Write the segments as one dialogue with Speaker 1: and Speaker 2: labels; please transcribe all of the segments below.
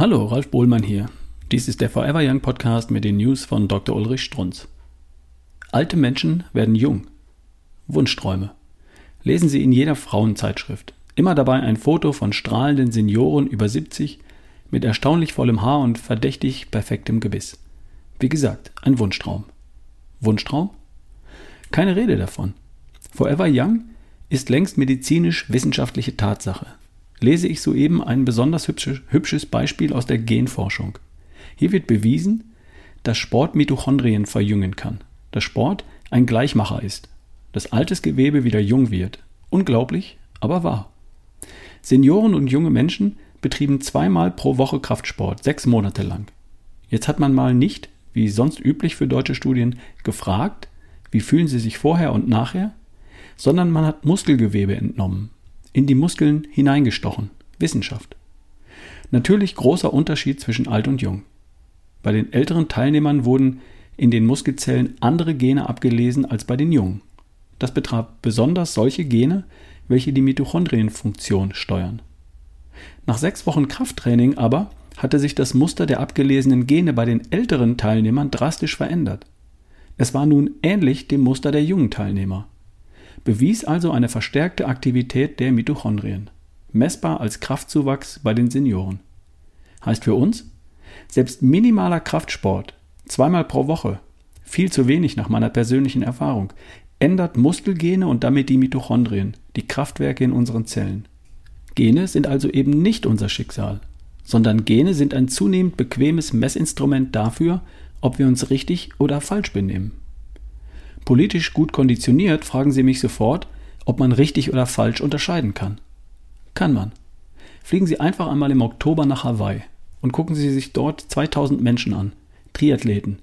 Speaker 1: Hallo, Ralf Bohlmann hier. Dies ist der Forever Young Podcast mit den News von Dr. Ulrich Strunz. Alte Menschen werden jung. Wunschträume. Lesen Sie in jeder Frauenzeitschrift. Immer dabei ein Foto von strahlenden Senioren über 70 mit erstaunlich vollem Haar und verdächtig perfektem Gebiss. Wie gesagt, ein Wunschtraum. Wunschtraum? Keine Rede davon. Forever Young ist längst medizinisch-wissenschaftliche Tatsache lese ich soeben ein besonders hübsches Beispiel aus der Genforschung. Hier wird bewiesen, dass Sport Mitochondrien verjüngen kann, dass Sport ein Gleichmacher ist, dass altes Gewebe wieder jung wird. Unglaublich, aber wahr. Senioren und junge Menschen betrieben zweimal pro Woche Kraftsport, sechs Monate lang. Jetzt hat man mal nicht, wie sonst üblich für deutsche Studien, gefragt, wie fühlen sie sich vorher und nachher, sondern man hat Muskelgewebe entnommen, in die Muskeln hineingestochen. Wissenschaft. Natürlich großer Unterschied zwischen alt und jung. Bei den älteren Teilnehmern wurden in den Muskelzellen andere Gene abgelesen als bei den jungen. Das betraf besonders solche Gene, welche die Mitochondrienfunktion steuern. Nach sechs Wochen Krafttraining aber hatte sich das Muster der abgelesenen Gene bei den älteren Teilnehmern drastisch verändert. Es war nun ähnlich dem Muster der jungen Teilnehmer bewies also eine verstärkte Aktivität der Mitochondrien, messbar als Kraftzuwachs bei den Senioren. Heißt für uns, selbst minimaler Kraftsport, zweimal pro Woche, viel zu wenig nach meiner persönlichen Erfahrung, ändert Muskelgene und damit die Mitochondrien, die Kraftwerke in unseren Zellen. Gene sind also eben nicht unser Schicksal, sondern Gene sind ein zunehmend bequemes Messinstrument dafür, ob wir uns richtig oder falsch benehmen. Politisch gut konditioniert fragen Sie mich sofort, ob man richtig oder falsch unterscheiden kann. Kann man. Fliegen Sie einfach einmal im Oktober nach Hawaii und gucken Sie sich dort 2000 Menschen an, Triathleten,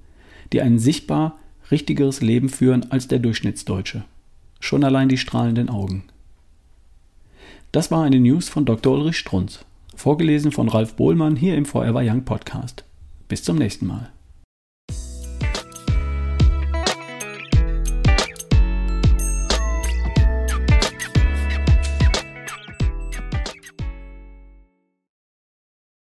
Speaker 1: die ein sichtbar richtigeres Leben führen als der Durchschnittsdeutsche. Schon allein die strahlenden Augen. Das war eine News von Dr. Ulrich Strunz, vorgelesen von Ralf Bohlmann hier im Forever Young Podcast. Bis zum nächsten Mal.